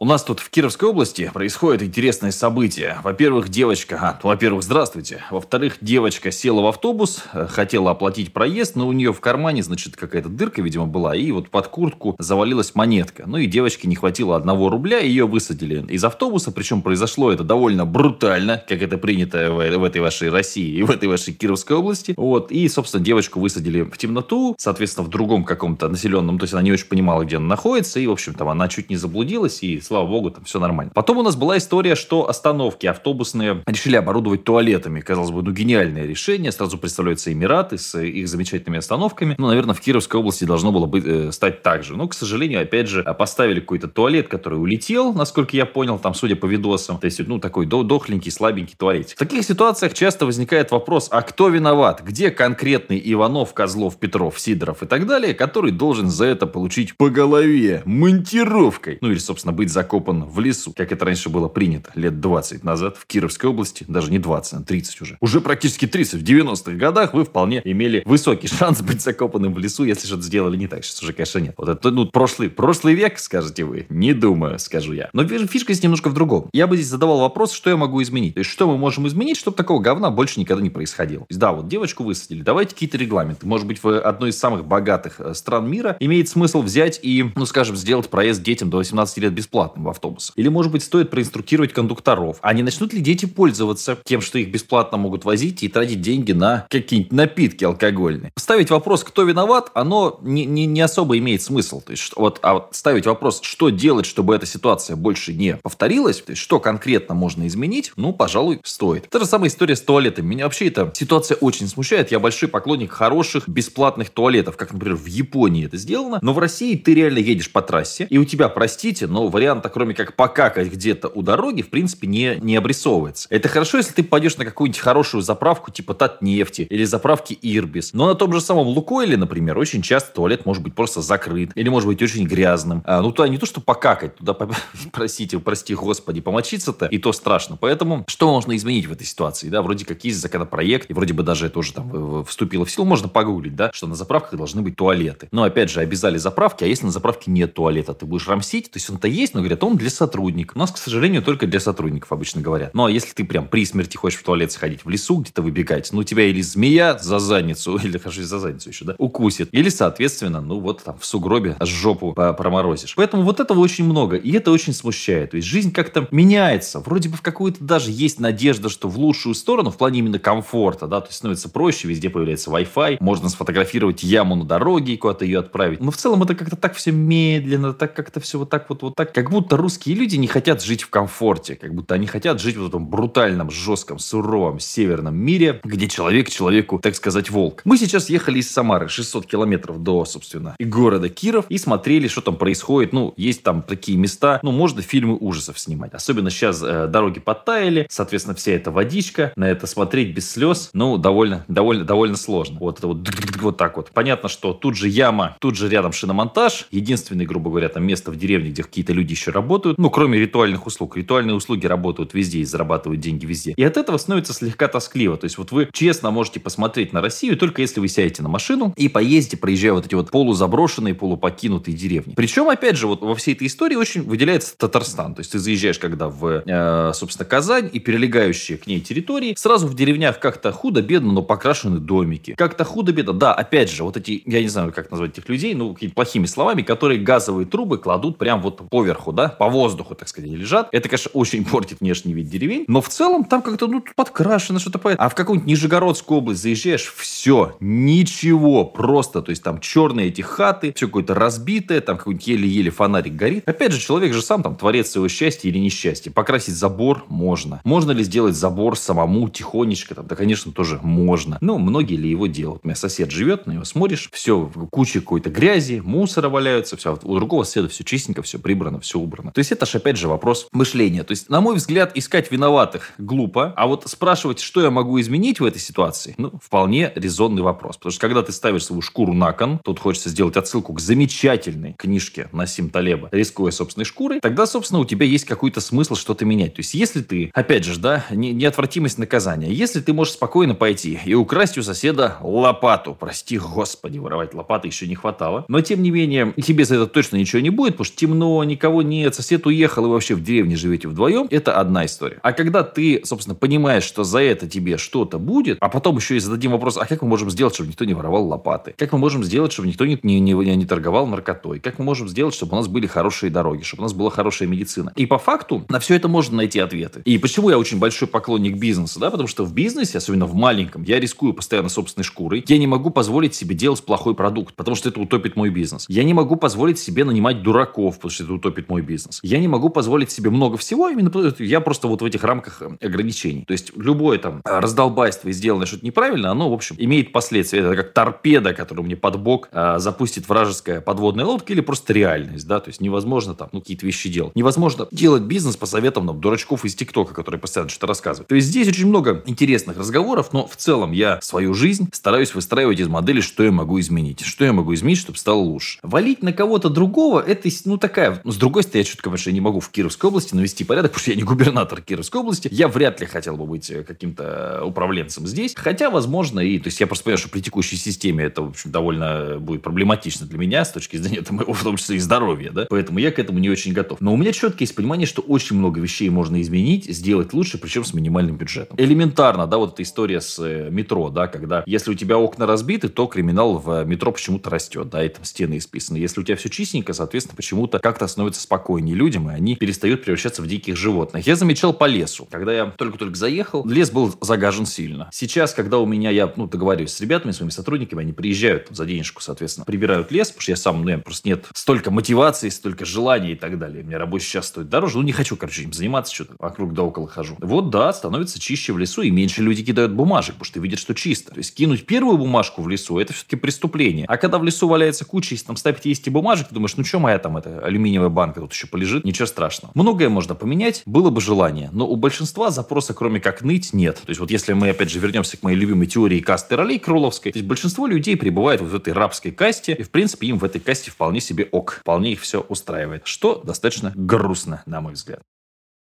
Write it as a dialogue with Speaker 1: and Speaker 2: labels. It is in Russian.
Speaker 1: У нас тут в Кировской области происходит интересное событие. Во-первых, девочка... А, во-первых, здравствуйте. Во-вторых, девочка села в автобус, э, хотела оплатить проезд, но у нее в кармане, значит, какая-то дырка, видимо, была, и вот под куртку завалилась монетка. Ну и девочке не хватило одного рубля, ее высадили из автобуса, причем произошло это довольно брутально, как это принято в, в этой вашей России и в этой вашей Кировской области. Вот, и, собственно, девочку высадили в темноту, соответственно, в другом каком-то населенном, то есть она не очень понимала, где она находится, и, в общем, там она чуть не заблудилась, и слава богу, там все нормально. Потом у нас была история, что остановки автобусные решили оборудовать туалетами. Казалось бы, ну гениальное решение. Сразу представляются Эмираты с их замечательными остановками. Ну, наверное, в Кировской области должно было быть, э, стать так же. Но, к сожалению, опять же, поставили какой-то туалет, который улетел, насколько я понял, там, судя по видосам. То есть, ну, такой дохленький, слабенький туалет. В таких ситуациях часто возникает вопрос, а кто виноват? Где конкретный Иванов, Козлов, Петров, Сидоров и так далее, который должен за это получить по голове монтировкой? Ну, или, собственно, быть закопан в лесу, как это раньше было принято лет 20 назад в Кировской области, даже не 20, а 30 уже. Уже практически 30. В 90-х годах вы вполне имели высокий шанс быть закопанным в лесу, если что-то сделали не так. Сейчас уже, конечно, нет. Вот это, ну, прошлый, прошлый век, скажете вы. Не думаю, скажу я. Но фишка здесь немножко в другом. Я бы здесь задавал вопрос, что я могу изменить. То есть, что мы можем изменить, чтобы такого говна больше никогда не происходило. То есть, да, вот девочку высадили. Давайте какие-то регламенты. Может быть, в одной из самых богатых э, стран мира имеет смысл взять и, ну, скажем, сделать проезд детям до 18 лет бесплатным в автобус автобуса. Или, может быть, стоит проинструктировать кондукторов. А не начнут ли дети пользоваться тем, что их бесплатно могут возить и тратить деньги на какие-нибудь напитки алкогольные? Ставить вопрос, кто виноват, оно не, не, не особо имеет смысл. То есть, вот, а вот ставить вопрос, что делать, чтобы эта ситуация больше не повторилась, то есть, что конкретно можно изменить, ну, пожалуй, стоит. Та же самая история с туалетом. Меня вообще эта ситуация очень смущает. Я большой поклонник хороших бесплатных туалетов, как, например, в Японии это сделано. Но в России ты реально едешь по трассе, и у тебя, простите, но варианта, кроме как покакать где-то у дороги, в принципе, не, не обрисовывается. Это хорошо, если ты пойдешь на какую-нибудь хорошую заправку типа Татнефти или заправки Ирбис. Но на том же самом Лукойле, например, очень часто туалет может быть просто закрыт или может быть очень грязным. А, ну, туда не то, что покакать, туда, простите, прости господи, помочиться-то, и то страшно. Поэтому что можно изменить в этой ситуации? Да, вроде как есть законопроект, и вроде бы даже это уже там вступило в силу, можно погуглить, да, что на заправках должны быть туалеты. Но опять же, обязали заправки, а если на заправке нет туалета, ты будешь рамсить, то есть он-то есть, но говорят, он для сотрудник. У нас, к сожалению, только для сотрудников обычно говорят. Ну, а если ты прям при смерти хочешь в туалет сходить, в лесу где-то выбегать, ну, тебя или змея за задницу, или, хорошо, за задницу еще, да, укусит, или, соответственно, ну, вот там в сугробе жопу проморозишь. Поэтому вот этого очень много, и это очень смущает. То есть жизнь как-то меняется. Вроде бы в какую-то даже есть надежда, что в лучшую сторону, в плане именно комфорта, да, то есть становится проще, везде появляется Wi-Fi, можно сфотографировать яму на дороге и куда-то ее отправить. Но в целом это как-то так все медленно, так как-то все вот так вот, вот так, как будто русские люди не хотят жить в комфорте, как будто они хотят жить в этом брутальном, жестком, суровом северном мире, где человек человеку, так сказать, волк. Мы сейчас ехали из Самары 600 километров до, собственно, города Киров и смотрели, что там происходит. Ну, есть там такие места, ну, можно фильмы ужасов снимать. Особенно сейчас э, дороги подтаяли, соответственно, вся эта водичка, на это смотреть без слез, ну, довольно, довольно, довольно сложно. Вот это вот, вот так вот. Понятно, что тут же яма, тут же рядом шиномонтаж. Единственное, грубо говоря, там место в деревне, где какие-то люди еще работают. Ну, кроме ритуальных услуг. Ритуальные услуги работают везде и зарабатывают деньги везде. И от этого становится слегка тоскливо. То есть вот вы честно можете посмотреть на Россию, только если вы сядете на машину и поездите, проезжая вот эти вот полузаброшенные, полупокинутые деревни. Причем, опять же, вот во всей этой истории очень выделяется Татарстан. То есть ты заезжаешь когда в, э, собственно, Казань и перелегающие к ней территории, сразу в деревнях как-то худо-бедно, но покрашены домики. Как-то худо-бедно. Да, опять же, вот эти, я не знаю, как назвать этих людей, ну, плохими словами, которые газовые трубы кладут прям вот поверху, да, по воздуху воздуху, так сказать, лежат. Это, конечно, очень портит внешний вид деревень, но в целом там как-то ну, подкрашено что-то поэтому. А в какую-нибудь Нижегородскую область заезжаешь, все, ничего, просто, то есть там черные эти хаты, все какое-то разбитое, там какой-нибудь еле-еле фонарик горит. Опять же, человек же сам там творец своего счастья или несчастья. Покрасить забор можно. Можно ли сделать забор самому тихонечко? Там, да, конечно, тоже можно. Но многие ли его делают? У меня сосед живет, на него смотришь, все, куча какой-то грязи, мусора валяются, все. У другого соседа все чистенько, все прибрано, все убрано. То есть это же, опять же, вопрос мышления. То есть, на мой взгляд, искать виноватых глупо, а вот спрашивать, что я могу изменить в этой ситуации, ну, вполне резонный вопрос. Потому что, когда ты ставишь свою шкуру на кон, тут хочется сделать отсылку к замечательной книжке Насим Талеба «Рискуя собственной шкурой», тогда, собственно, у тебя есть какой-то смысл что-то менять. То есть, если ты, опять же, да, не, неотвратимость наказания, если ты можешь спокойно пойти и украсть у соседа лопату, прости господи, воровать лопаты еще не хватало, но, тем не менее, тебе за это точно ничего не будет, потому что темно, никого нет, сосед уехал, и вы вообще в деревне живете вдвоем, это одна история. А когда ты, собственно, понимаешь, что за это тебе что-то будет, а потом еще и зададим вопрос, а как мы можем сделать, чтобы никто не воровал лопаты? Как мы можем сделать, чтобы никто не, не, не, не торговал наркотой? Как мы можем сделать, чтобы у нас были хорошие дороги, чтобы у нас была хорошая медицина? И по факту на все это можно найти ответы. И почему я очень большой поклонник бизнеса? Да? Потому что в бизнесе, особенно в маленьком, я рискую постоянно собственной шкурой. Я не могу позволить себе делать плохой продукт, потому что это утопит мой бизнес. Я не могу позволить себе нанимать дураков, потому что это утопит мой бизнес. Я не могу позволить себе много всего, именно я просто вот в этих рамках э, ограничений. То есть любое там раздолбайство и сделанное что-то неправильно, оно, в общем, имеет последствия. Это как торпеда, которую мне под бок а, запустит вражеская подводная лодка или просто реальность, да, то есть невозможно там, ну, какие-то вещи делать. Невозможно делать бизнес по советам там, дурачков из ТикТока, которые постоянно что-то рассказывают. То есть здесь очень много интересных разговоров, но в целом я свою жизнь стараюсь выстраивать из модели, что я могу изменить. Что я могу изменить, чтобы стало лучше. Валить на кого-то другого, это, ну, такая... С другой стороны, я четко, конечно, не могу в Кировской области навести порядок, потому что я не губернатор Кировской области. Я вряд ли хотел бы быть э, каким-то управленцем здесь. Хотя, возможно, и... То есть я просто понимаю, что при текущей системе это, в общем, довольно будет проблематично для меня с точки зрения там, моего, в том числе, и здоровья, да. Поэтому я к этому не очень готов. Но у меня четко есть понимание, что очень много вещей можно изменить, сделать лучше, причем с минимальным бюджетом. Элементарно, да, вот эта история с э, метро, да, когда если у тебя окна разбиты, то криминал в метро почему-то растет, да, и там стены исписаны. Если у тебя все чистенько, соответственно, почему-то как-то становится спокойнее людям, и они перестают превращаться в диких животных. Я замечал по лесу. Когда я только-только заехал, лес был загажен сильно. Сейчас, когда у меня, я, ну, договариваюсь с ребятами, своими сотрудниками, они приезжают за денежку, соответственно, прибирают лес, потому что я сам, ну, я просто нет столько мотивации, столько желания и так далее. Меня рабочий час стоит дороже. Ну, не хочу, короче, им заниматься, что-то вокруг да около хожу. Вот, да, становится чище в лесу, и меньше люди кидают бумажек, потому что видят, что чисто. То есть кинуть первую бумажку в лесу, это все-таки преступление. А когда в лесу валяется куча, если там ставить есть и бумажек, ты думаешь, ну что моя там эта алюминиевая банка тут еще полежит, ничего страшного. Многое можно поменять, было бы желание, но у большинства запроса, кроме как ныть, нет. То есть вот если мы опять же вернемся к моей любимой теории касты ролей Круловской, то есть большинство людей пребывает вот в этой рабской касте, и в принципе им в этой касте вполне себе ок, вполне их все устраивает, что достаточно грустно, на мой взгляд.